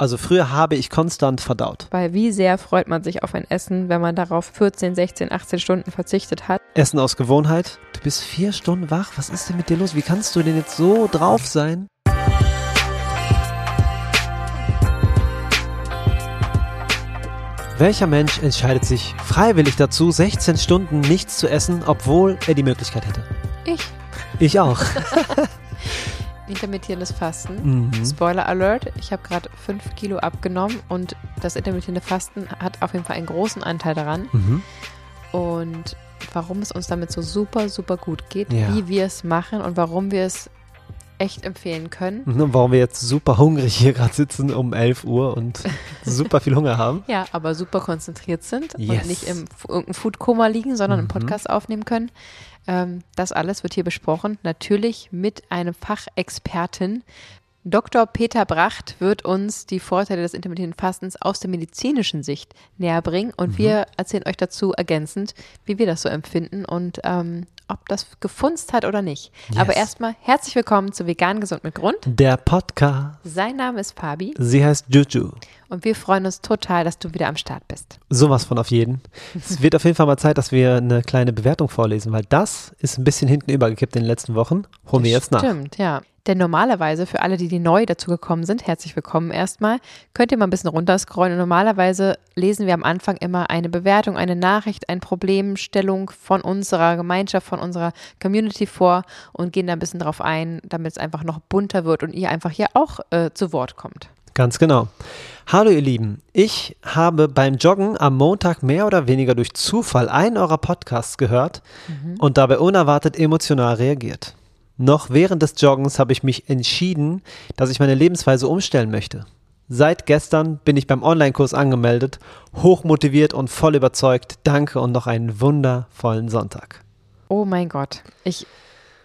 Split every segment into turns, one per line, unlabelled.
Also früher habe ich konstant verdaut.
Weil wie sehr freut man sich auf ein Essen, wenn man darauf 14, 16, 18 Stunden verzichtet hat.
Essen aus Gewohnheit. Du bist vier Stunden wach. Was ist denn mit dir los? Wie kannst du denn jetzt so drauf sein? Welcher Mensch entscheidet sich freiwillig dazu, 16 Stunden nichts zu essen, obwohl er die Möglichkeit hätte?
Ich.
Ich auch.
Intermittierendes Fasten.
Mhm.
Spoiler Alert, ich habe gerade 5 Kilo abgenommen und das intermittierende Fasten hat auf jeden Fall einen großen Anteil daran.
Mhm.
Und warum es uns damit so super, super gut geht,
Ja.
wie wir es machen und warum wir es echt empfehlen können.
Und warum wir jetzt super hungrig hier gerade sitzen um 11 Uhr und super viel Hunger haben.
Ja, aber super konzentriert sind
Yes.
und nicht im irgendeinem Foodkoma liegen, sondern einen
Mhm.
Podcast aufnehmen können. Ähm, das alles wird hier besprochen. Natürlich mit einem Fachexperten. Dr. Peter Bracht wird uns die Vorteile des intermittierenden Fastens aus der medizinischen Sicht näher bringen und
Mhm.
wir erzählen euch dazu ergänzend, wie wir das so empfinden und ähm, ob das gefunzt hat oder nicht.
Yes.
Aber erstmal herzlich willkommen zu Vegan Gesund mit Grund.
Der Podcast.
Sein Name ist Fabi
Sie heißt Juju.
Und wir freuen uns total, dass du wieder am Start bist.
Sowas von auf jeden. Es wird auf jeden Fall mal Zeit, dass wir eine kleine Bewertung vorlesen, weil das ist ein bisschen hinten übergekippt in den letzten Wochen. Holen wir jetzt nach.
Stimmt, ja. Denn normalerweise, für alle, die, die neu dazugekommen sind, herzlich willkommen erstmal, könnt ihr mal ein bisschen runterscrollen. Und normalerweise lesen wir am Anfang immer eine Bewertung, eine Nachricht, eine Problemstellung von unserer Gemeinschaft, von unserer Community vor und gehen da ein bisschen drauf ein, damit es einfach noch bunter wird und ihr einfach hier auch äh, zu Wort kommt.
Ganz genau. Hallo ihr Lieben, ich habe beim Joggen am Montag mehr oder weniger durch Zufall einen eurer Podcasts gehört und dabei unerwartet emotional reagiert. Noch während des Joggens habe ich mich entschieden, dass ich meine Lebensweise umstellen möchte. Seit gestern bin ich beim Online-Kurs angemeldet, hochmotiviert und voll überzeugt. Danke und noch einen wundervollen Sonntag.
Oh mein Gott. Ich,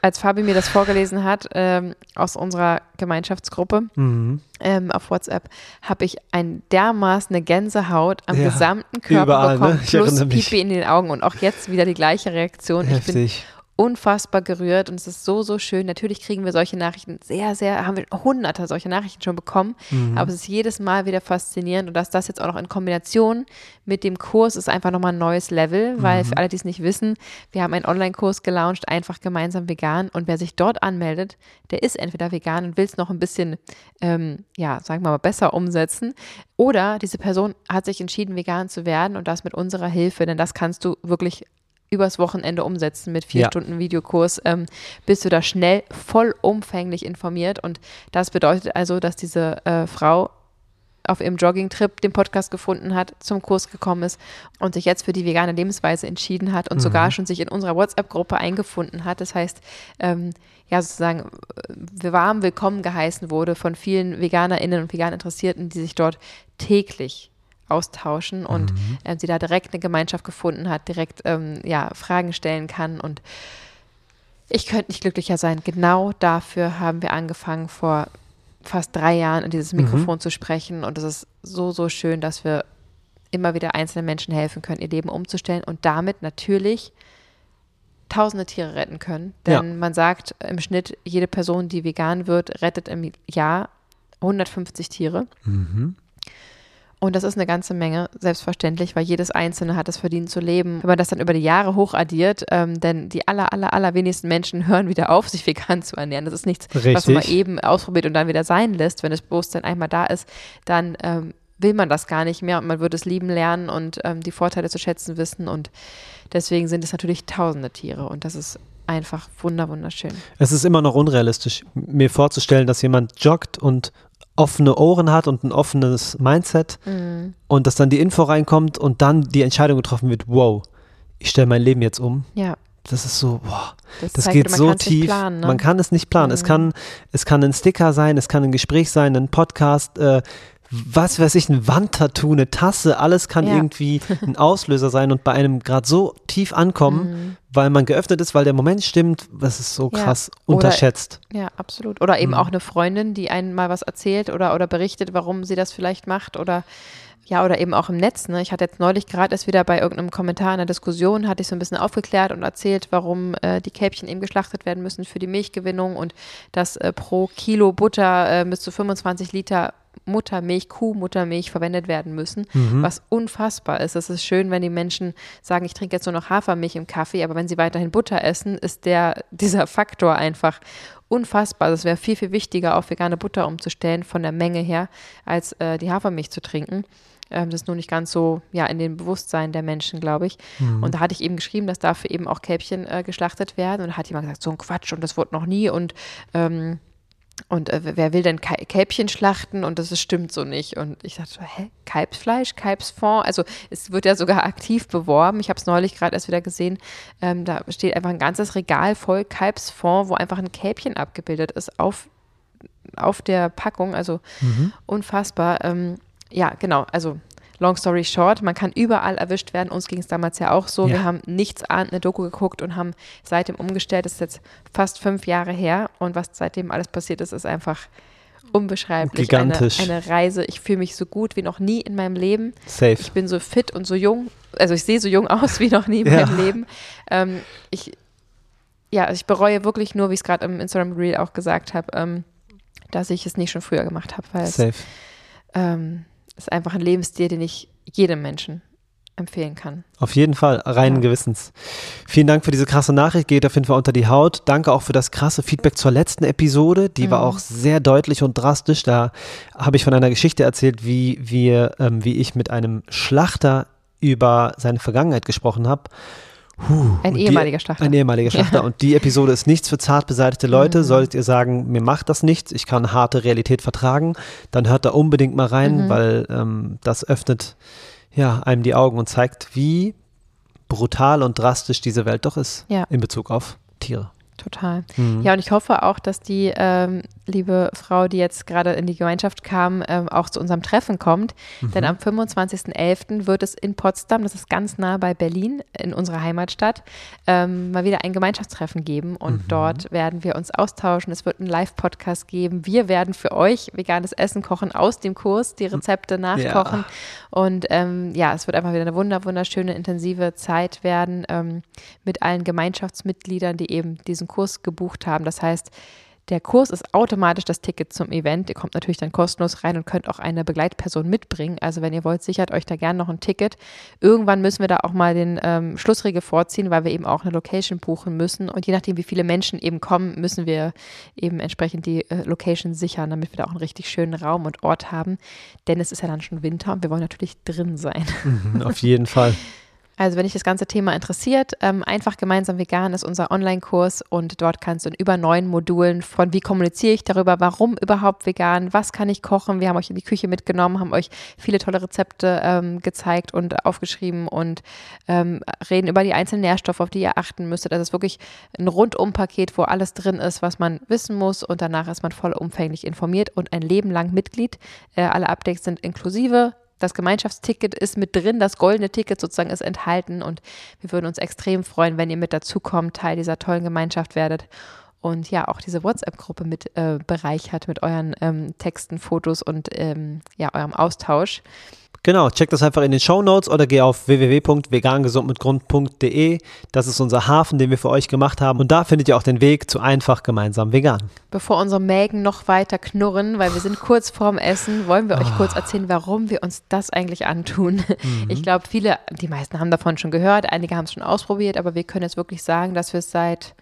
als Fabi mir das vorgelesen hat ähm, aus unserer Gemeinschaftsgruppe,
Mhm.
ähm, auf WhatsApp habe ich ein dermaßen eine Gänsehaut am
Ja,
gesamten Körper
überall,
bekommen,
ne? Ich
plus. Pipi in den Augen und auch jetzt wieder die gleiche Reaktion. Ich bin
Heftig.
Unfassbar gerührt und es ist so, so schön. Natürlich kriegen wir solche Nachrichten sehr, sehr, haben wir hunderte solche Nachrichten schon bekommen,
Mhm.
aber es ist jedes Mal wieder faszinierend und dass das jetzt auch noch in Kombination mit dem Kurs ist einfach nochmal ein neues Level, weil
Mhm.
für alle, die es nicht wissen, wir haben einen Online-Kurs gelauncht, einfach gemeinsam vegan und wer sich dort anmeldet, der ist entweder vegan und will es noch ein bisschen, ähm, ja, sagen wir mal, besser umsetzen oder diese Person hat sich entschieden, vegan zu werden und das mit unserer Hilfe, denn das kannst du wirklich übers Wochenende umsetzen mit vier
Ja.
Stunden Videokurs, ähm, bist du da schnell vollumfänglich informiert. Und das bedeutet also, dass diese äh, Frau auf ihrem Jogging-Trip den Podcast gefunden hat, zum Kurs gekommen ist und sich jetzt für die vegane Lebensweise entschieden hat und sogar schon sich in unserer WhatsApp-Gruppe eingefunden hat. Das heißt, ähm, ja, sozusagen äh, warm willkommen geheißen wurde von vielen VeganerInnen und vegan Interessierten, die sich dort täglich austauschen und ähm, sie da direkt eine Gemeinschaft gefunden hat, direkt ähm, ja, Fragen stellen kann und ich könnte nicht glücklicher sein. Genau dafür haben wir angefangen, vor fast drei Jahren in dieses Mikrofon zu sprechen. Und es ist so, so schön, dass wir immer wieder einzelnen Menschen helfen können, ihr Leben umzustellen und damit natürlich tausende Tiere retten können.
Ja.
Denn man sagt im Schnitt, jede Person, die vegan wird, rettet im Jahr 150 Tiere.
Mhm.
Und das ist eine ganze Menge, selbstverständlich, weil jedes Einzelne hat es verdient zu leben. Wenn man das dann über die Jahre hochaddiert, ähm, denn die aller, aller, aller wenigsten Menschen hören wieder auf, sich vegan zu ernähren. Das ist nichts, was
Richtig.
man mal eben ausprobiert und dann wieder sein lässt. Wenn das Bewusstsein einmal da ist, dann ähm, will man das gar nicht mehr und man wird es lieben lernen und ähm, die Vorteile zu schätzen wissen. Und deswegen sind es natürlich tausende Tiere und das ist einfach wunder, wunderschön.
Es ist immer noch unrealistisch, mir vorzustellen, dass jemand joggt und offene Ohren hat und ein offenes Mindset
Mhm.
und dass dann die Info reinkommt und dann die Entscheidung getroffen wird, wow, ich stelle mein Leben jetzt um.
Ja,
Das ist so, boah,
das,
das
zeigt,
geht so tief.
Planen, ne?
Man kann es nicht planen. Es,
Mhm.
kann, es kann ein Sticker sein, es kann ein Gespräch sein, ein Podcast, äh, was weiß ich, ein Wandtattoo, eine Tasse, alles kann
Ja.
irgendwie ein Auslöser sein und bei einem gerade so tief ankommen,
Mhm.
weil man geöffnet ist, weil der Moment stimmt, das ist so
Ja.
krass
Oder-
unterschätzt.
Ja, absolut. Oder eben
Mhm.
auch eine Freundin, die einen mal was erzählt oder, oder berichtet, warum sie das vielleicht macht oder ja, oder eben auch im Netz. Ne? Ich hatte jetzt neulich gerade erst wieder bei irgendeinem Kommentar in der Diskussion, hatte ich so ein bisschen aufgeklärt und erzählt, warum äh, die Kälbchen eben geschlachtet werden müssen für die Milchgewinnung und dass äh, pro Kilo Butter äh, bis zu 25 Liter Muttermilch, Kuhmuttermilch verwendet werden müssen, was unfassbar ist. Es ist schön, wenn die Menschen sagen, ich trinke jetzt nur noch Hafermilch im Kaffee, aber wenn sie weiterhin Butter essen, ist der, dieser Faktor einfach unfassbar. Es wäre viel, viel wichtiger, auf vegane Butter umzustellen, von der Menge her, als äh, die Hafermilch zu trinken. Ähm, das ist nur nicht ganz so ja, in dem Bewusstsein der Menschen, glaube ich.
Mhm.
Und da hatte ich eben geschrieben, dass dafür eben auch Kälbchen äh, geschlachtet werden. Und da hat jemand gesagt, so ein Quatsch und das wurde noch nie. Und ähm, und äh, wer will denn Kälbchen schlachten? Und das ist, stimmt so nicht. Und ich dachte, so, hä? Kalbsfleisch, Kalbsfond? Also es wird ja sogar aktiv beworben. Ich habe es neulich gerade erst wieder gesehen. Ähm, da steht einfach ein ganzes Regal voll Kalbsfond, wo einfach ein Kälbchen abgebildet ist auf, auf der Packung. Also unfassbar. Ähm, ja, genau. Also long story short, man kann überall erwischt werden. Uns ging es damals ja auch so.
Ja.
Wir haben nichts ahnt eine Doku geguckt und haben seitdem umgestellt. Das ist jetzt fast fünf Jahre her. Und was seitdem alles passiert ist, ist einfach unbeschreiblich.
Gigantisch.
Eine, eine Reise. Ich fühle mich so gut wie noch nie in meinem Leben.
Safe.
Ich bin so fit und so jung. Also ich sehe so jung aus wie noch nie in
Ja.
meinem Leben. Ähm, ich, ja, ich bereue wirklich nur, wie ich es gerade im Instagram Reel auch gesagt habe, ähm, dass ich es nicht schon früher gemacht habe, weil es
Safe.
ähm, ist einfach ein Lebensstil, den ich jedem Menschen empfehlen kann.
Auf jeden Fall, reinen
Ja.
Gewissens. Vielen Dank für diese krasse Nachricht, geht auf jeden Fall unter die Haut. Danke auch für das krasse Feedback zur letzten Episode. Die war
Mhm.
auch sehr deutlich und drastisch. Da habe ich von einer Geschichte erzählt, wie wir, ähm, wie ich mit einem Schlachter über seine Vergangenheit gesprochen habe. Huh,
Ein ehemaliger Schlachter.
Ein ehemaliger Schlachter. Und die Episode ist nichts für zart beseitigte Leute.
Mhm.
Solltet ihr sagen, mir macht das nichts, ich kann harte Realität vertragen, dann hört da unbedingt mal rein,
Mhm.
weil ähm, das öffnet ja, einem die Augen und zeigt, wie brutal und drastisch diese Welt doch ist
Ja.
in Bezug auf Tiere.
Total.
Mhm.
Ja, und ich hoffe auch, dass die ähm, liebe Frau, die jetzt gerade in die Gemeinschaft kam, ähm, auch zu unserem Treffen kommt.
Mhm.
Denn am 25.11. wird es in Potsdam, das ist ganz nah bei Berlin, in unserer Heimatstadt, ähm, mal wieder ein Gemeinschaftstreffen geben. Und
Mhm.
dort werden wir uns austauschen. Es wird einen Live-Podcast geben. Wir werden für euch veganes Essen kochen aus dem Kurs, die Rezepte nachkochen. Und ähm, ja, es wird einfach wieder eine wunder, wunderschöne, intensive Zeit werden ähm, mit allen Gemeinschaftsmitgliedern, die eben diesen Kurs gebucht haben. Das heißt, der Kurs ist automatisch das Ticket zum Event. Ihr kommt natürlich dann kostenlos rein und könnt auch eine Begleitperson mitbringen. Also wenn ihr wollt, sichert euch da gerne noch ein Ticket. Irgendwann müssen wir da auch mal den ähm, Schlussriegel vorziehen, weil wir eben auch eine Location buchen müssen. Und je nachdem, wie viele Menschen eben kommen, müssen wir eben entsprechend die äh, Location sichern, damit wir da auch einen richtig schönen Raum und Ort haben. Denn es ist ja dann schon Winter und wir wollen natürlich drin sein.
Mhm, auf jeden Fall.
Also wenn dich das ganze Thema interessiert, ähm, einfach gemeinsam vegan ist unser Online-Kurs und dort kannst du in über neun Modulen von wie kommuniziere ich darüber, warum überhaupt vegan, was kann ich kochen, wir haben euch in die Küche mitgenommen, haben euch viele tolle Rezepte ähm, gezeigt und aufgeschrieben und ähm, reden über die einzelnen Nährstoffe, auf die ihr achten müsstet. Das ist wirklich ein Rundum-Paket, wo alles drin ist, was man wissen muss und danach ist man vollumfänglich informiert und ein Leben lang Mitglied. Äh, alle Updates sind inklusive. Das Gemeinschaftsticket ist mit drin, das goldene Ticket sozusagen ist enthalten und wir würden uns extrem freuen, wenn ihr mit dazukommt, Teil dieser tollen Gemeinschaft werdet und ja auch diese WhatsApp-Gruppe mit äh, bereichert mit euren ähm, Texten, Fotos und ähm, ja eurem Austausch.
Genau, check das einfach in den Show Notes oder geh auf www.vegangesundmitgrund.de. Das ist unser Hafen, den wir für euch gemacht haben. Und da findet ihr auch den Weg zu einfach gemeinsam vegan.
Bevor unsere Mägen noch weiter knurren, weil wir sind kurz vorm Essen, wollen wir euch
Ah.
kurz erzählen, warum wir uns das eigentlich antun.
Mhm.
Ich glaube, viele, die meisten haben davon schon gehört, einige haben es schon ausprobiert, aber wir können jetzt wirklich sagen, dass wir es seit,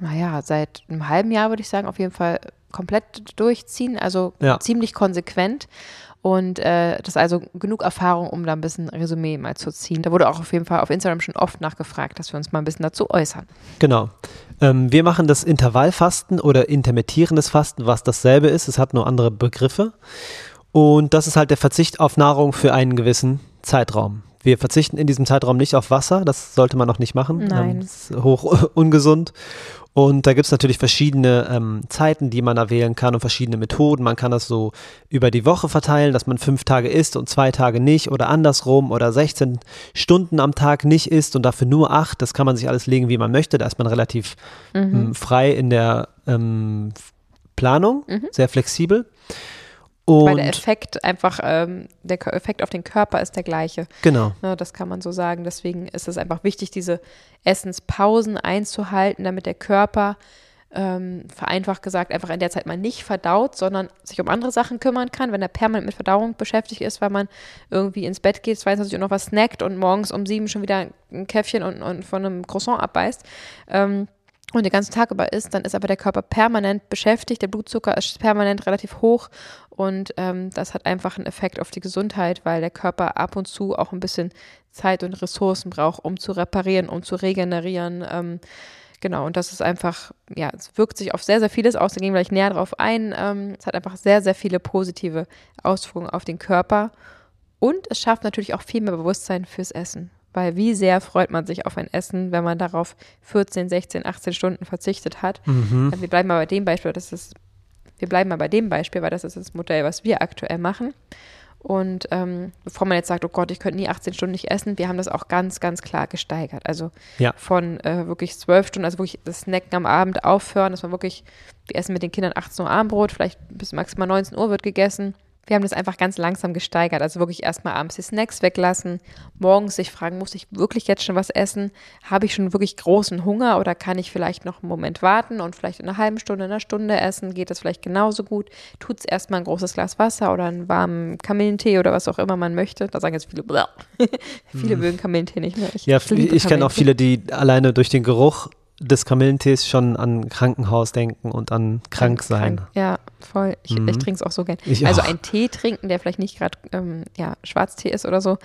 naja, seit einem halben Jahr, würde ich sagen, auf jeden Fall komplett durchziehen, also
Ja.
ziemlich konsequent. Und äh, das ist also genug Erfahrung, um da ein bisschen Resümee mal zu ziehen. Da wurde auch auf jeden Fall auf Instagram schon oft nachgefragt, dass wir uns mal ein bisschen dazu äußern.
Genau. Ähm, wir machen das Intervallfasten oder intermittierendes Fasten, was dasselbe ist. Es hat nur andere Begriffe. Und das ist halt der Verzicht auf Nahrung für einen gewissen Zeitraum. Wir verzichten in diesem Zeitraum nicht auf Wasser, das sollte man noch nicht machen.
Nein.
Ähm, das ist hoch ungesund. Und da gibt es natürlich verschiedene ähm, Zeiten, die man da wählen kann und verschiedene Methoden. Man kann das so über die Woche verteilen, dass man fünf Tage isst und zwei Tage nicht oder andersrum oder 16 Stunden am Tag nicht isst und dafür nur acht. Das kann man sich alles legen, wie man möchte. Da ist man relativ ähm, frei in der ähm, Planung, sehr flexibel.
Weil der
Und
Effekt einfach, ähm, der Effekt auf den Körper ist der gleiche.
genau,
Ne, das kann man so sagen. Deswegen ist es einfach wichtig, diese Essenspausen einzuhalten, damit der Körper ähm, vereinfacht gesagt, einfach in der Zeit mal nicht verdaut, sondern sich um andere Sachen kümmern kann, wenn er permanent mit Verdauung beschäftigt ist, weil man irgendwie ins Bett geht, 22 Uhr noch was snackt und morgens um sieben schon wieder ein Käffchen und, und von einem Croissant abbeißt. Ähm, und den ganzen Tag über ist, dann ist aber der Körper permanent beschäftigt, der Blutzucker ist permanent relativ hoch und ähm, das hat einfach einen Effekt auf die Gesundheit, weil der Körper ab und zu auch ein bisschen Zeit und Ressourcen braucht, um zu reparieren, um zu regenerieren. Ähm, genau, und das ist einfach, ja, es wirkt sich auf sehr, sehr vieles aus, da gehen wir gleich näher drauf ein. Ähm, es hat einfach sehr, sehr viele positive Auswirkungen auf den Körper und es schafft natürlich auch viel mehr Bewusstsein fürs Essen. Weil wie sehr freut man sich auf ein Essen, wenn man darauf 14, 16, 18 Stunden verzichtet hat. Mhm. Wir bleiben mal bei dem Beispiel, das ist, wir bleiben mal bei dem Beispiel, weil das ist das Modell, was wir aktuell machen. Und ähm, bevor man jetzt sagt, oh Gott, ich könnte nie 18 Stunden nicht essen, wir haben das auch ganz, ganz klar gesteigert. Also ja. von äh, wirklich 12 Stunden, also wirklich das Snacken am Abend aufhören, dass man wirklich, wir essen mit den Kindern 18 Uhr Abendbrot, vielleicht bis maximal 19 Uhr wird gegessen wir haben das einfach ganz langsam gesteigert. Also wirklich erstmal abends die Snacks weglassen, morgens sich fragen, muss ich wirklich jetzt schon was essen? Habe ich schon wirklich großen Hunger oder kann ich vielleicht noch einen Moment warten und vielleicht in einer halben Stunde, in einer Stunde essen? Geht das vielleicht genauso gut? Tut es erstmal ein großes Glas Wasser oder einen warmen Kamillentee oder was auch immer man möchte. Da sagen jetzt viele, viele mögen Kamillentee nicht mehr.
Ich ja, ich kenne auch viele, die alleine durch den Geruch des Kamillentees schon an Krankenhaus denken und an krank sein. Krank,
ja, voll. Ich, mhm. ich trinke es auch so gern. Ich also auch. ein Tee trinken, der vielleicht nicht gerade ähm, ja, Schwarztee ist oder so.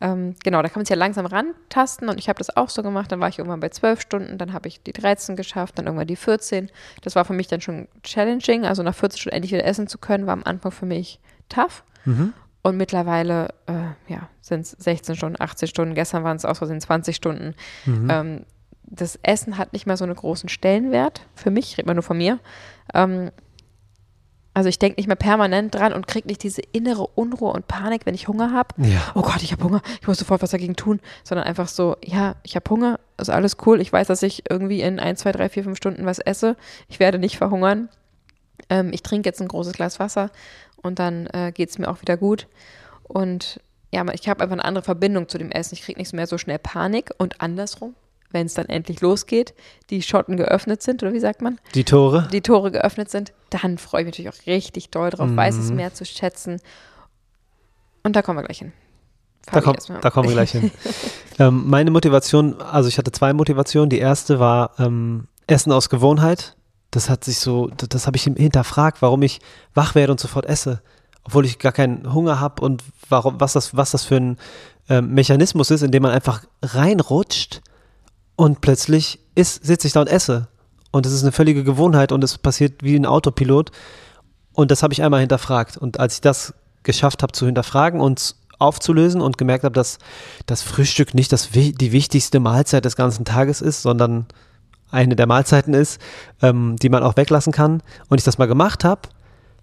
Ähm, genau, da kann man sich ja langsam rantasten und ich habe das auch so gemacht. Dann war ich irgendwann bei zwölf Stunden, dann habe ich die 13 geschafft, dann irgendwann die 14. Das war für mich dann schon challenging. Also nach 14 Stunden endlich wieder essen zu können, war am Anfang für mich tough. Mhm. Und mittlerweile äh, ja, sind es 16 Stunden, 18 Stunden. Gestern waren es aus Versehen 20 Stunden. Mhm. Ähm, das Essen hat nicht mehr so einen großen Stellenwert für mich, ich rede mal nur von mir. Ähm, also ich denke nicht mehr permanent dran und kriege nicht diese innere Unruhe und Panik, wenn ich Hunger habe. Ja. Oh Gott, ich habe Hunger, ich muss sofort was dagegen tun, sondern einfach so, ja, ich habe Hunger, ist alles cool. Ich weiß, dass ich irgendwie in ein, zwei, drei, vier, fünf Stunden was esse. Ich werde nicht verhungern. Ähm, ich trinke jetzt ein großes Glas Wasser und dann äh, geht es mir auch wieder gut. Und ja, ich habe einfach eine andere Verbindung zu dem Essen. Ich kriege nicht mehr so schnell Panik und andersrum wenn es dann endlich losgeht, die Schotten geöffnet sind, oder wie sagt man?
Die Tore.
Die Tore geöffnet sind, dann freue ich mich natürlich auch richtig doll drauf, mhm. weiß es mehr zu schätzen. Und da kommen wir gleich hin.
Da, komm, da, kommen wir gleich hin. ähm, meine Motivation, also ich hatte zwei Motivationen. Die erste war ähm, Essen aus Gewohnheit. Das hat sich so, das, das habe ich hinterfragt, warum ich wach werde und sofort esse, obwohl ich gar keinen Hunger habe und warum, was das, was das für ein ähm, Mechanismus ist, in dem man einfach reinrutscht und plötzlich sitze ich da und esse. Und es ist eine völlige Gewohnheit und es passiert wie ein Autopilot. Und das habe ich einmal hinterfragt. Und als ich das geschafft habe zu hinterfragen und aufzulösen und gemerkt habe, dass das Frühstück nicht das, die wichtigste Mahlzeit des ganzen Tages ist, sondern eine der Mahlzeiten ist, ähm, die man auch weglassen kann, und ich das mal gemacht habe,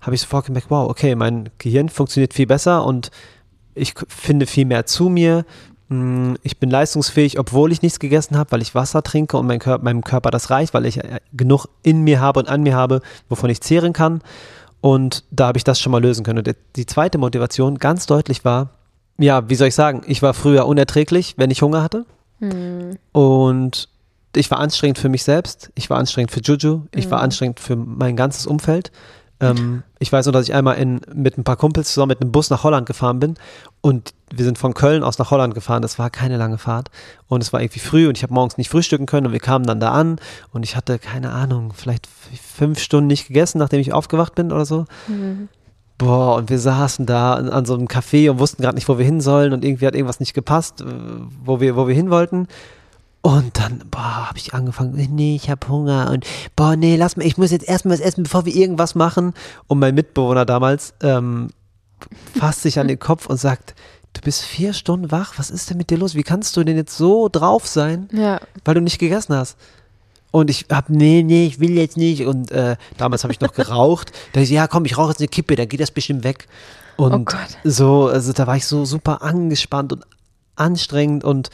habe ich sofort gemerkt, wow, okay, mein Gehirn funktioniert viel besser und ich finde viel mehr zu mir, ich bin leistungsfähig, obwohl ich nichts gegessen habe, weil ich Wasser trinke und mein Körper, meinem Körper das reicht, weil ich äh, genug in mir habe und an mir habe, wovon ich zehren kann. Und da habe ich das schon mal lösen können. Und die zweite Motivation ganz deutlich war, ja, wie soll ich sagen, ich war früher unerträglich, wenn ich Hunger hatte. Hm. Und ich war anstrengend für mich selbst, ich war anstrengend für Juju, ich hm. war anstrengend für mein ganzes Umfeld. Ähm, ich weiß nur, dass ich einmal in, mit ein paar Kumpels zusammen mit einem Bus nach Holland gefahren bin und wir sind von Köln aus nach Holland gefahren. Das war keine lange Fahrt und es war irgendwie früh und ich habe morgens nicht frühstücken können und wir kamen dann da an und ich hatte keine Ahnung, vielleicht fünf Stunden nicht gegessen, nachdem ich aufgewacht bin oder so. Mhm. Boah, und wir saßen da an so einem Café und wussten gerade nicht, wo wir hin sollen und irgendwie hat irgendwas nicht gepasst, äh, wo wir, wo wir hin wollten. Und dann, boah, habe ich angefangen, nee, ich habe Hunger und boah, nee, lass mal, ich muss jetzt erstmal was essen, bevor wir irgendwas machen. Und mein Mitbewohner damals ähm, fasst sich an den Kopf und sagt, du bist vier Stunden wach, was ist denn mit dir los? Wie kannst du denn jetzt so drauf sein, ja. weil du nicht gegessen hast? Und ich hab, nee, nee, ich will jetzt nicht. Und äh, damals habe ich noch geraucht. Da ich, ja, komm, ich rauche jetzt eine Kippe, dann geht das bestimmt weg. Und oh so, also da war ich so super angespannt und anstrengend und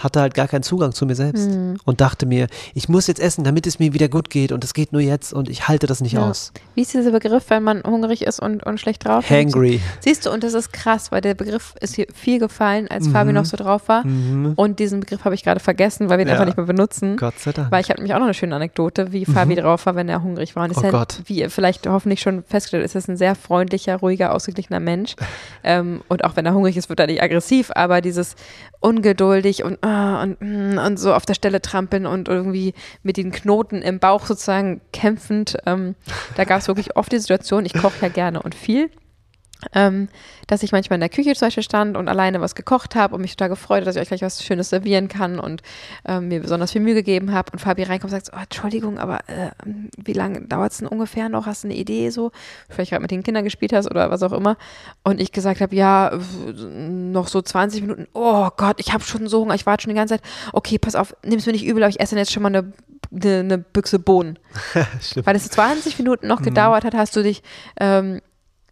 hatte halt gar keinen Zugang zu mir selbst
Mhm.
und dachte mir, ich muss jetzt essen, damit es mir wieder gut geht und es geht nur jetzt und ich halte das nicht
Ja.
aus.
Wie ist dieser Begriff, wenn man hungrig ist und, und schlecht drauf ist?
Hangry.
Siehst du, und das ist krass, weil der Begriff ist hier viel gefallen, als Fabi noch so drauf war.
Mhm.
Und diesen Begriff habe ich gerade vergessen, weil wir ihn
Ja.
einfach nicht mehr benutzen.
Gott sei Dank.
Weil ich hatte nämlich auch noch eine schöne Anekdote, wie Fabi drauf war, wenn er hungrig war. Und ist
Mhm. Oh
ja,
Gott.
wie ihr vielleicht hoffentlich schon festgestellt ist, ist ein sehr freundlicher, ruhiger, ausgeglichener Mensch. ähm, und auch wenn er hungrig ist, wird er nicht aggressiv, aber dieses ungeduldig und, und, mm, und so auf der Stelle trampeln und irgendwie mit den Knoten im Bauch sozusagen kämpfend. Ähm, da gab es wirklich oft die Situation, ich koche ja gerne und viel. Ähm, dass ich manchmal in der Küche zum Beispiel stand und alleine was gekocht habe und mich total gefreut, habe, dass ich euch gleich was Schönes servieren kann und ähm, mir besonders viel Mühe gegeben habe und Fabi reinkommt und sagt, oh, Entschuldigung, aber äh, wie lange dauert es denn ungefähr noch? Hast du eine Idee so? Vielleicht gerade mit den Kindern gespielt hast oder was auch immer. Und ich gesagt habe, ja, noch so 20 Minuten. Oh Gott, ich habe schon so Hunger, ich warte schon die ganze Zeit. Okay, pass auf, nimm es mir nicht übel, aber ich esse dann jetzt schon mal eine, eine, eine Büchse Bohnen. Weil es 20 Minuten noch gedauert hat, hast du dich, ähm,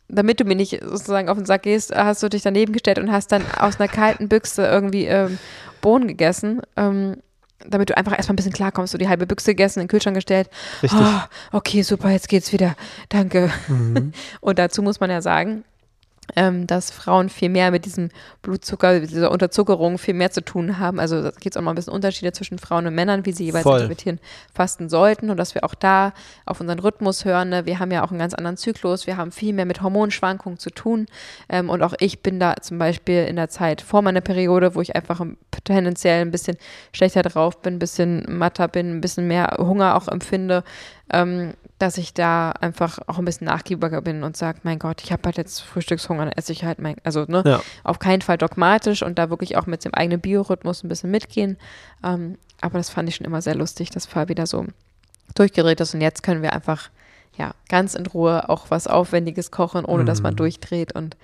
damit du mir nicht sozusagen auf den Sack gehst, hast du dich daneben gestellt und hast dann aus einer kalten Büchse irgendwie ähm, Bohnen gegessen. Ähm, damit du einfach erstmal ein bisschen klarkommst, so die halbe Büchse gegessen, in den Kühlschrank gestellt.
Richtig.
Ah, okay, super, jetzt geht's wieder. Danke.
Mhm.
Und dazu muss man ja sagen, ähm, dass Frauen viel mehr mit diesem Blutzucker, mit dieser Unterzuckerung viel mehr zu tun haben. Also da gibt es auch mal ein bisschen Unterschiede zwischen Frauen und Männern, wie sie jeweils
Voll.
interpretieren, fasten sollten und dass wir auch da auf unseren Rhythmus hören. Ne? Wir haben ja auch einen ganz anderen Zyklus, wir haben viel mehr mit Hormonschwankungen zu tun. Ähm, und auch ich bin da zum Beispiel in der Zeit vor meiner Periode, wo ich einfach ein- tendenziell ein bisschen schlechter drauf bin, ein bisschen matter bin, ein bisschen mehr Hunger auch empfinde, ähm, dass ich da einfach auch ein bisschen nachgiebiger bin und sage, mein Gott, ich habe halt jetzt Frühstückshunger, dann esse ich halt mein, also ne,
Ja.
auf keinen Fall dogmatisch und da wirklich auch mit dem eigenen Biorhythmus ein bisschen mitgehen. Ähm, aber das fand ich schon immer sehr lustig, dass Fabi da so durchgedreht ist und jetzt können wir einfach ja ganz in Ruhe auch was Aufwendiges kochen, ohne dass man
Mhm.
durchdreht und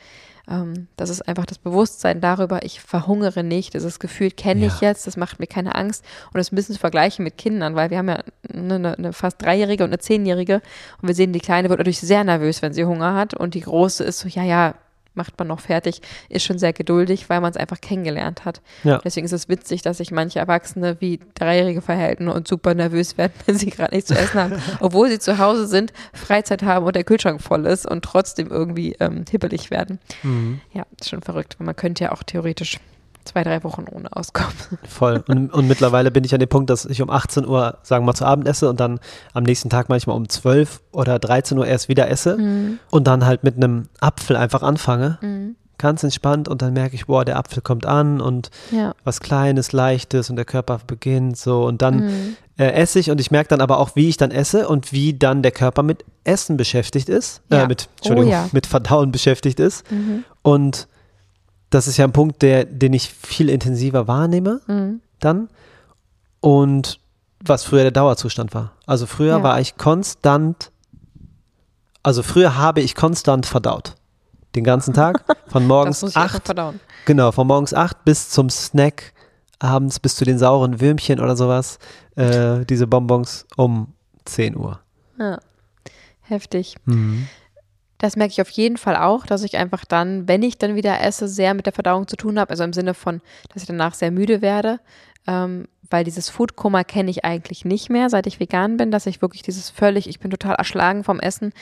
ähm, das ist einfach das Bewusstsein darüber, ich verhungere nicht. Dieses Gefühl kenne ich
Ja.
jetzt, das macht mir keine Angst. Und das bisschen zu vergleichen mit Kindern, weil wir haben ja eine, eine, eine fast Dreijährige und eine Zehnjährige und wir sehen, die Kleine wird natürlich sehr nervös, wenn sie Hunger hat und die Große ist so, ja, ja, macht man noch fertig, ist schon sehr geduldig, weil man es einfach kennengelernt hat.
Ja.
Deswegen ist es witzig, dass sich manche Erwachsene wie Dreijährige verhalten und super nervös werden, wenn sie gerade nichts zu essen haben, obwohl sie zu Hause sind, Freizeit haben und der Kühlschrank voll ist und trotzdem irgendwie ähm, hibbelig werden.
Mhm.
Ja, ist schon verrückt. weil Man könnte ja auch theoretisch zwei, drei Wochen ohne auskommen.
Voll. Und, und mittlerweile bin ich an dem Punkt, dass ich um 18 Uhr, sagen wir mal, zu Abend esse und dann am nächsten Tag manchmal um 12 oder 13 Uhr erst wieder esse und dann halt mit einem Apfel einfach anfange. Ganz entspannt und dann merke ich, boah, der Apfel kommt an und
Ja.
was Kleines, Leichtes und der Körper beginnt so und dann
Mhm.
äh, esse ich und ich merke dann aber auch, wie ich dann esse und wie dann der Körper mit Essen beschäftigt ist,
Ja.
äh, mit, Entschuldigung,
Oh ja.
mit Verdauen beschäftigt ist
Mhm.
und das ist ja ein Punkt, der, den ich viel intensiver wahrnehme
Mhm.
dann und was früher der Dauerzustand war. Also früher
Ja.
war ich konstant, also früher habe ich konstant verdaut. Den ganzen Tag, von morgens acht,
verdauen.
genau, von morgens acht bis zum Snack, abends bis zu den sauren Würmchen oder sowas, äh, diese Bonbons um 10 Uhr.
Ja. Heftig.
Mhm.
Das merke ich auf jeden Fall auch, dass ich einfach dann, wenn ich dann wieder esse, sehr mit der Verdauung zu tun habe. Also im Sinne von, dass ich danach sehr müde werde. Ähm, weil dieses Foodkoma kenne ich eigentlich nicht mehr, seit ich vegan bin, dass ich wirklich dieses völlig, ich bin total erschlagen vom Essen,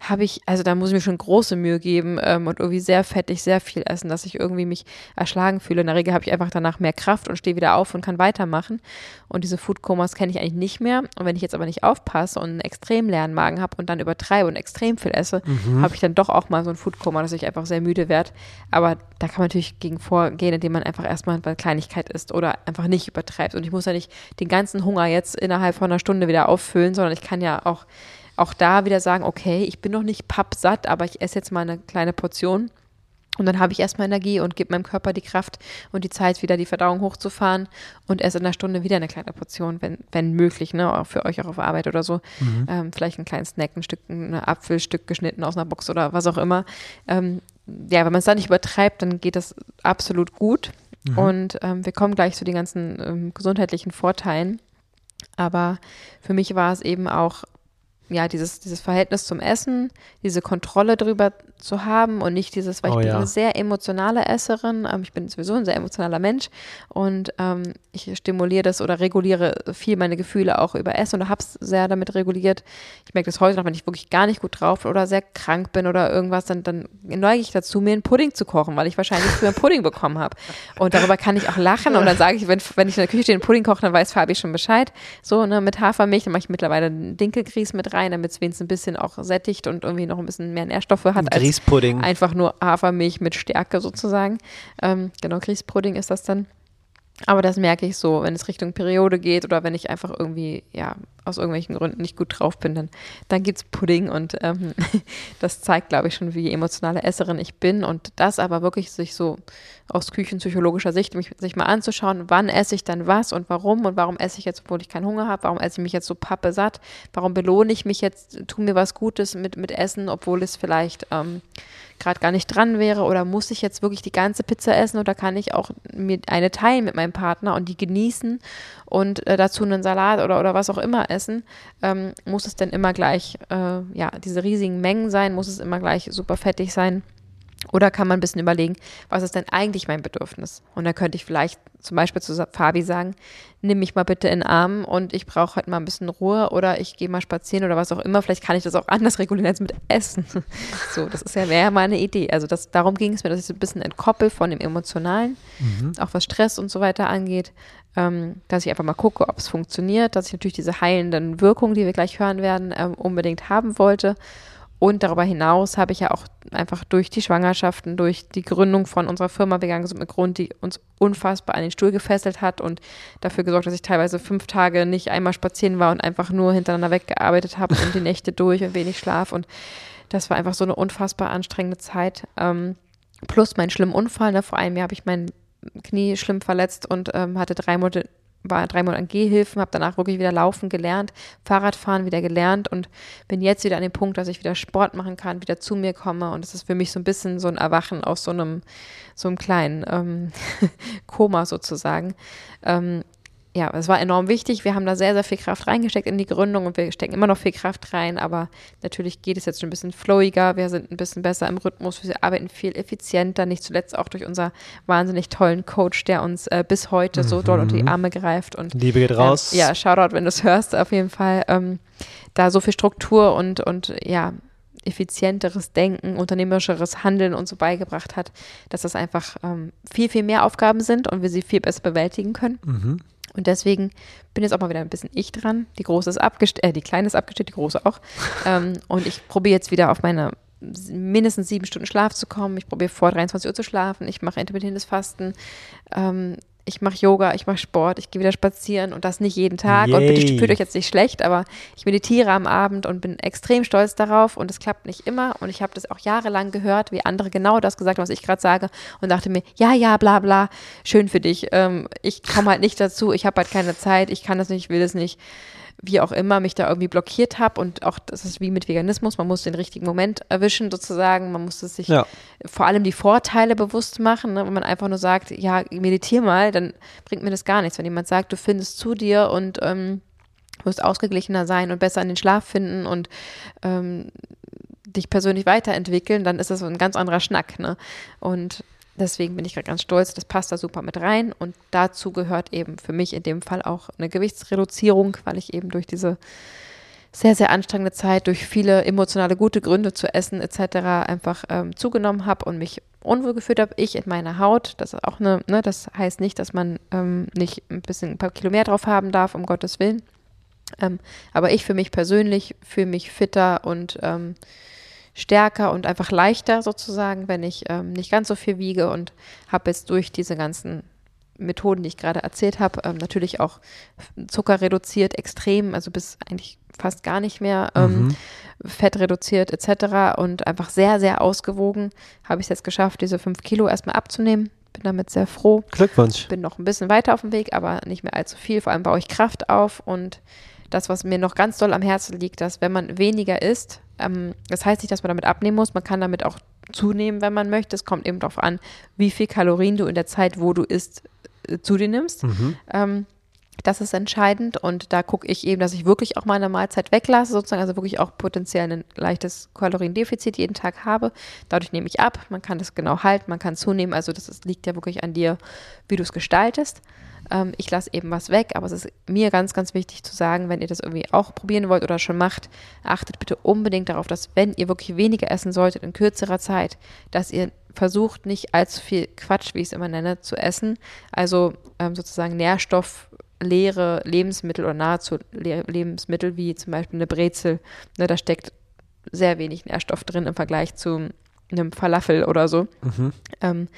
habe ich, also da muss ich mir schon große Mühe geben ähm, und irgendwie sehr fettig, sehr viel essen, dass ich irgendwie mich erschlagen fühle. In der Regel habe ich einfach danach mehr Kraft und stehe wieder auf und kann weitermachen. Und diese Foodkomas kenne ich eigentlich nicht mehr. Und wenn ich jetzt aber nicht aufpasse und einen extrem leeren Magen habe und dann übertreibe und extrem viel esse, habe ich dann doch auch mal so ein Foodkoma, dass ich einfach sehr müde werde. Aber da kann man natürlich gegen vorgehen, indem man einfach erstmal eine Kleinigkeit isst oder einfach nicht übertreibt. Und ich muss ja nicht den ganzen Hunger jetzt innerhalb von einer Stunde wieder auffüllen, sondern ich kann ja auch, auch da wieder sagen, okay, ich bin noch nicht pappsatt, aber ich esse jetzt mal eine kleine Portion. Und dann habe ich erstmal Energie und gebe meinem Körper die Kraft und die Zeit, wieder die Verdauung hochzufahren und esse in einer Stunde wieder eine kleine Portion, wenn, wenn möglich, ne, auch für euch auch auf Arbeit oder so. Ähm, vielleicht einen kleinen Snack, ein Stück, ein Apfelstück geschnitten aus einer Box oder was auch immer. Ähm, ja, wenn man es dann nicht übertreibt, dann geht das absolut gut. Und ähm, wir kommen gleich zu den ganzen ähm, gesundheitlichen Vorteilen. Aber für mich war es eben auch ja, dieses, dieses Verhältnis zum Essen, diese Kontrolle drüber zu haben und nicht dieses, weil ich
Oh
bin
ja.
eine sehr emotionale Esserin, ähm, ich bin sowieso ein sehr emotionaler Mensch und ähm, ich stimuliere das oder reguliere viel meine Gefühle auch über Essen oder habe es sehr damit reguliert. Ich merke das heute noch, wenn ich wirklich gar nicht gut drauf oder sehr krank bin oder irgendwas, dann, dann neige ich dazu, mir einen Pudding zu kochen, weil ich wahrscheinlich früher einen Pudding bekommen habe. Und darüber kann ich auch lachen und dann sage ich, wenn, wenn ich in der Küche stehe, einen Pudding koche, dann weiß Fabi schon Bescheid. So, ne, mit Hafermilch, dann mache ich mittlerweile einen Dinkelgrieß mit rein, damit es wenigstens ein bisschen auch sättigt und irgendwie noch ein bisschen mehr Nährstoffe hat als
Grießpudding.
einfach nur Hafermilch mit Stärke sozusagen. Ähm, genau, Grießpudding ist das dann. Aber das merke ich so, wenn es Richtung Periode geht oder wenn ich einfach irgendwie, ja, aus irgendwelchen Gründen nicht gut drauf bin, dann, dann gibt es Pudding und ähm, das zeigt, glaube ich, schon, wie emotionale Esserin ich bin. Und das aber wirklich sich so aus küchenpsychologischer Sicht mich, sich mal anzuschauen, wann esse ich dann was und warum und warum esse ich jetzt, obwohl ich keinen Hunger habe, warum esse ich mich jetzt so pappe satt, warum belohne ich mich jetzt, tu mir was Gutes mit, mit Essen, obwohl es vielleicht ähm, gerade gar nicht dran wäre oder muss ich jetzt wirklich die ganze Pizza essen oder kann ich auch mir eine teilen mit meinem Partner und die genießen und äh, dazu einen Salat oder, oder was auch immer essen, ähm, muss es denn immer gleich, äh, ja, diese riesigen Mengen sein, muss es immer gleich super fettig sein? Oder kann man ein bisschen überlegen, was ist denn eigentlich mein Bedürfnis? Und da könnte ich vielleicht zum Beispiel zu Fabi sagen, nimm mich mal bitte in den Arm und ich brauche heute mal ein bisschen Ruhe oder ich gehe mal spazieren oder was auch immer. Vielleicht kann ich das auch anders regulieren als mit Essen. So, das ist ja wäre mal eine Idee. Also das, darum ging es mir, dass ich so ein bisschen entkoppel von dem Emotionalen, auch was Stress und so weiter angeht, ähm, dass ich einfach mal gucke, ob es funktioniert, dass ich natürlich diese heilenden Wirkungen, die wir gleich hören werden, ähm, unbedingt haben wollte. Und darüber hinaus habe ich ja auch einfach durch die Schwangerschaften, durch die Gründung von unserer Firma Vegan Gesund mit Grund, die uns unfassbar an den Stuhl gefesselt hat und dafür gesorgt, dass ich teilweise fünf Tage nicht einmal spazieren war und einfach nur hintereinander weggearbeitet habe und die Nächte durch und wenig Schlaf. Und das war einfach so eine unfassbar anstrengende Zeit. Ähm, plus meinen schlimmen Unfall. Ne? Vor einem Jahr habe ich mein Knie schlimm verletzt und ähm, hatte drei Monate war drei Monate an Gehhilfen, habe danach wirklich wieder laufen gelernt, Fahrradfahren wieder gelernt und bin jetzt wieder an dem Punkt, dass ich wieder Sport machen kann, wieder zu mir komme und es ist für mich so ein bisschen so ein Erwachen aus so einem so einem kleinen ähm, Koma sozusagen. Ähm, ja, es war enorm wichtig. Wir haben da sehr, sehr viel Kraft reingesteckt in die Gründung und wir stecken immer noch viel Kraft rein, aber natürlich geht es jetzt schon ein bisschen flowiger. Wir sind ein bisschen besser im Rhythmus. Wir arbeiten viel effizienter, nicht zuletzt auch durch unser wahnsinnig tollen Coach, der uns äh, bis heute so doll unter die Arme greift und
Liebe geht raus.
ähm, ja, Shoutout, wenn du es hörst, auf jeden Fall. Ähm, da so viel Struktur und, und ja, effizienteres Denken, unternehmerischeres Handeln und so beigebracht hat, dass das einfach ähm, viel, viel mehr Aufgaben sind und wir sie viel besser bewältigen können.
Mhm.
Und deswegen bin jetzt auch mal wieder ein bisschen ich dran. Die große ist abgestellt, äh, die kleine ist abgestellt, die große auch. ähm, und ich probiere jetzt wieder auf meine mindestens sieben Stunden Schlaf zu kommen. Ich probiere vor 23 Uhr zu schlafen. Ich mache intermittierendes Fasten. Ähm, ich mache Yoga, ich mache Sport, ich gehe wieder spazieren und das nicht jeden Tag. Und bitte
Yay.
fühlt euch jetzt nicht schlecht, aber ich meditiere am Abend und bin extrem stolz darauf und es klappt nicht immer. Und ich habe das auch jahrelang gehört, wie andere genau das gesagt haben, was ich gerade sage und dachte mir, ja, ja, bla bla, schön für dich. Ähm, ich komme halt nicht dazu, ich habe halt keine Zeit, ich kann das nicht, ich will das nicht wie auch immer, mich da irgendwie blockiert habe und auch das ist wie mit Veganismus, man muss den richtigen Moment erwischen sozusagen, man muss es sich
Ja.
vor allem die Vorteile bewusst machen, ne? wenn man einfach nur sagt, ja, meditier mal, dann bringt mir das gar nichts. Wenn jemand sagt, du findest zu dir und ähm, wirst ausgeglichener sein und besser in den Schlaf finden und ähm, dich persönlich weiterentwickeln, dann ist das so ein ganz anderer Schnack. Ne? Und deswegen bin ich gerade ganz stolz, das passt da super mit rein. Und dazu gehört eben für mich in dem Fall auch eine Gewichtsreduzierung, weil ich eben durch diese sehr, sehr anstrengende Zeit, durch viele emotionale gute Gründe zu essen etc. einfach ähm, zugenommen habe und mich unwohl gefühlt habe. Ich in meiner Haut, das ist auch eine, ne, das heißt nicht, dass man ähm, nicht ein bisschen ein paar Kilo mehr drauf haben darf, um Gottes Willen. Ähm, aber ich für mich persönlich fühle mich fitter und ähm, stärker und einfach leichter sozusagen, wenn ich ähm, nicht ganz so viel wiege und habe jetzt durch diese ganzen Methoden, die ich gerade erzählt habe, ähm, natürlich auch Zucker reduziert, extrem, also bis eigentlich fast gar nicht mehr, ähm,
Mhm.
Fett reduziert etc. und einfach sehr, sehr ausgewogen habe ich es jetzt geschafft, diese fünf Kilo erstmal abzunehmen. Bin damit sehr froh
Glückwunsch.
bin noch ein bisschen weiter auf dem Weg, aber nicht mehr allzu viel. Vor allem baue ich Kraft auf und das, was mir noch ganz doll am Herzen liegt, dass wenn man weniger isst, ähm, das heißt nicht, dass man damit abnehmen muss, man kann damit auch zunehmen, wenn man möchte. Es kommt eben darauf an, wie viel Kalorien du in der Zeit, wo du isst, äh, zu dir nimmst.
Mhm.
Ähm, Das ist entscheidend und da gucke ich eben, dass ich wirklich auch meine Mahlzeit weglasse, sozusagen, also wirklich auch potenziell ein leichtes Kaloriendefizit jeden Tag habe. Dadurch nehme ich ab, man kann das genau halten, man kann zunehmen, also das ist, liegt ja wirklich an dir, wie du es gestaltest. Ähm, ich lasse eben was weg, aber es ist mir ganz, ganz wichtig zu sagen, wenn ihr das irgendwie auch probieren wollt oder schon macht, achtet bitte unbedingt darauf, dass wenn ihr wirklich weniger essen solltet in kürzerer Zeit, dass ihr versucht nicht allzu viel Quatsch, wie ich es immer nenne, zu essen. Also ähm, sozusagen Nährstoff leere Lebensmittel oder nahezu leere Lebensmittel, wie zum Beispiel eine Brezel. Ne, da steckt sehr wenig Nährstoff drin im Vergleich zu einem Falafel oder so. Mhm. Ähm,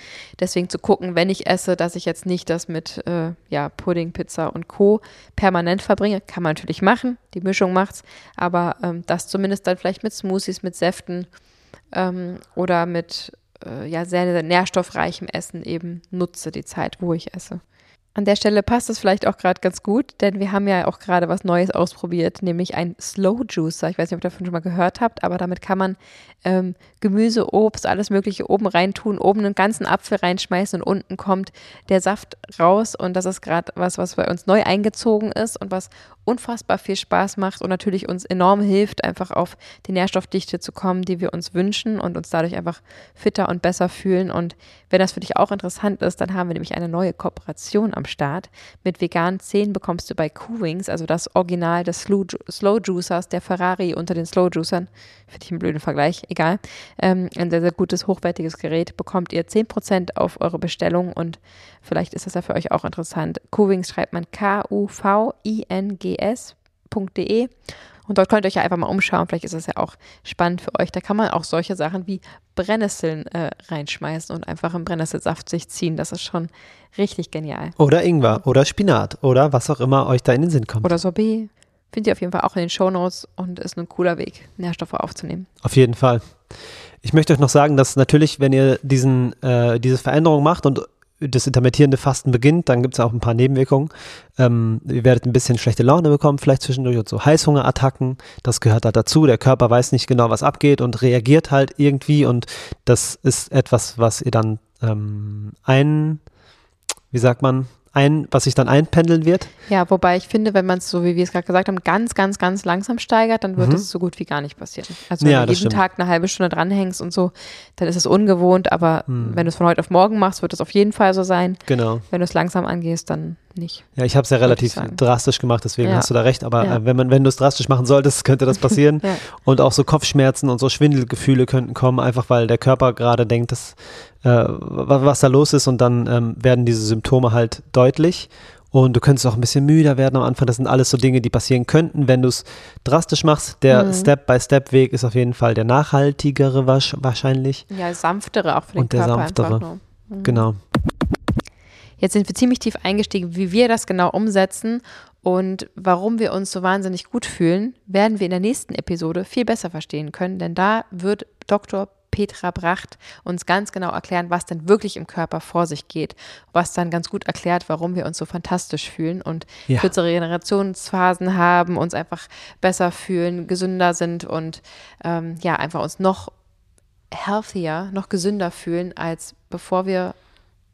deswegen zu gucken, wenn ich esse, dass ich jetzt nicht das mit äh, ja, Pudding, Pizza und Co. permanent verbringe. Kann man natürlich machen, die Mischung macht's, aber ähm, das zumindest dann vielleicht mit Smoothies, mit Säften ähm, oder mit äh, ja, sehr nährstoffreichem Essen eben nutze, die Zeit, wo ich esse. An der Stelle passt es vielleicht auch gerade ganz gut, denn wir haben ja auch gerade was Neues ausprobiert, nämlich ein Slow Juicer. Ich weiß nicht, ob ihr davon schon mal gehört habt, aber damit kann man ähm, Gemüse, Obst, alles Mögliche oben reintun, oben einen ganzen Apfel reinschmeißen und unten kommt der Saft raus. Und das ist gerade was, was bei uns neu eingezogen ist und was unfassbar viel Spaß macht und natürlich uns enorm hilft, einfach auf die Nährstoffdichte zu kommen, die wir uns wünschen und uns dadurch einfach fitter und besser fühlen. Und wenn das für dich auch interessant ist, dann haben wir nämlich eine neue Kooperation am Start. Mit veganen Zähnen bekommst du bei Q-Wings, also das Original des Slow Juicers, der Ferrari unter den Slow Juicern, finde ich einen blöden Vergleich, egal, ähm, ein sehr, sehr gutes, hochwertiges Gerät, bekommt ihr 10% auf eure Bestellung und vielleicht ist das ja für euch auch interessant. Q-Wings schreibt man K-U-V-I-N-G-S.de und dort könnt ihr euch ja einfach mal umschauen. Vielleicht ist das ja auch spannend für euch. Da kann man auch solche Sachen wie Brennnesseln äh, reinschmeißen und einfach im Brennnesselsaft sich ziehen. Das ist schon richtig genial.
Oder Ingwer oder Spinat oder was auch immer euch da in den Sinn kommt.
Oder Sorbet. Findet ihr auf jeden Fall auch in den Shownotes und ist ein cooler Weg, Nährstoffe aufzunehmen.
Auf jeden Fall. Ich möchte euch noch sagen, dass natürlich, wenn ihr diesen, äh, diese Veränderung macht und das intermittierende Fasten beginnt, dann gibt es auch ein paar Nebenwirkungen. Ähm, ihr werdet ein bisschen schlechte Laune bekommen, vielleicht zwischendurch und so Heißhungerattacken. Das gehört halt dazu. Der Körper weiß nicht genau, was abgeht und reagiert halt irgendwie. Und das ist etwas, was ihr dann ähm, ein, wie sagt man, ein, was sich dann einpendeln wird.
Ja, wobei ich finde, wenn man es so, wie wir es gerade gesagt haben, ganz, ganz, ganz langsam steigert, dann wird mhm. es so gut wie gar nicht passieren. Also wenn ja, du jeden stimmt. Tag eine halbe Stunde dranhängst und so, dann ist es ungewohnt, aber mhm. wenn du es von heute auf morgen machst, wird es auf jeden Fall so sein.
Genau.
Wenn du es langsam angehst, dann nicht.
Ja, ich habe es ja relativ drastisch gemacht, deswegen ja. hast du da recht. Aber ja. äh, wenn man, wenn du es drastisch machen solltest, könnte das passieren. ja. Und auch so Kopfschmerzen und so Schwindelgefühle könnten kommen, einfach weil der Körper gerade denkt, dass äh, was da los ist und dann ähm, werden diese Symptome halt deutlich. Und du könntest auch ein bisschen müder werden am Anfang. Das sind alles so Dinge, die passieren könnten, wenn du es drastisch machst. Der mhm. Step-by-Step-Weg ist auf jeden Fall der nachhaltigere wahrscheinlich.
Ja, sanftere auch für den
Und der
Körper
sanftere. Mhm. Genau.
Jetzt sind wir ziemlich tief eingestiegen, wie wir das genau umsetzen und warum wir uns so wahnsinnig gut fühlen, werden wir in der nächsten Episode viel besser verstehen können, denn da wird Dr. Petra Bracht uns ganz genau erklären, was denn wirklich im Körper vor sich geht, was dann ganz gut erklärt, warum wir uns so fantastisch fühlen und ja. kürzere Generationsphasen haben, uns einfach besser fühlen, gesünder sind und ähm, ja, einfach uns noch healthier, noch gesünder fühlen, als bevor wir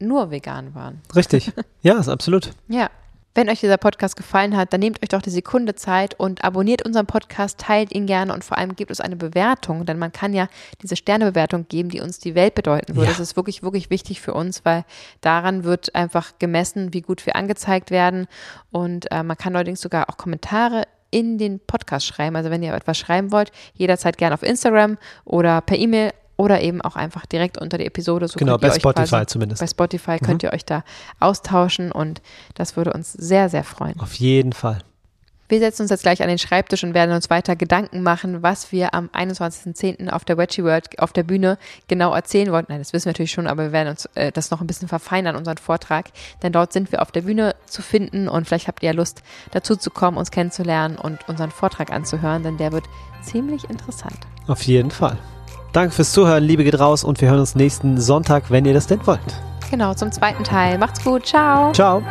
nur vegan waren.
Richtig. Ja, ist absolut.
ja. Wenn euch dieser Podcast gefallen hat, dann nehmt euch doch die Sekunde Zeit und abonniert unseren Podcast, teilt ihn gerne und vor allem gebt uns eine Bewertung, denn man kann ja diese Sternebewertung geben, die uns die Welt bedeuten würde. Ja. Das ist wirklich, wirklich wichtig für uns, weil daran wird einfach gemessen, wie gut wir angezeigt werden und äh, man kann allerdings sogar auch Kommentare in den Podcast schreiben. Also wenn ihr etwas schreiben wollt, jederzeit gerne auf Instagram oder per E-Mail oder eben auch einfach direkt unter die Episode.
So genau, bei Spotify zumindest.
Bei Spotify mhm. könnt ihr euch da austauschen und das würde uns sehr, sehr freuen.
Auf jeden Fall.
Wir setzen uns jetzt gleich an den Schreibtisch und werden uns weiter Gedanken machen, was wir am 21.10. auf der Wedgie World auf der Bühne genau erzählen wollten. Nein, das wissen wir natürlich schon, aber wir werden uns äh, das noch ein bisschen verfeinern, unseren Vortrag. Denn dort sind wir auf der Bühne zu finden und vielleicht habt ihr ja Lust, dazu zu kommen, uns kennenzulernen und unseren Vortrag anzuhören, denn der wird ziemlich interessant.
Auf jeden Fall. Danke fürs Zuhören, Liebe geht raus und wir hören uns nächsten Sonntag, wenn ihr das denn wollt.
Genau, zum zweiten Teil. Macht's gut, ciao.
Ciao.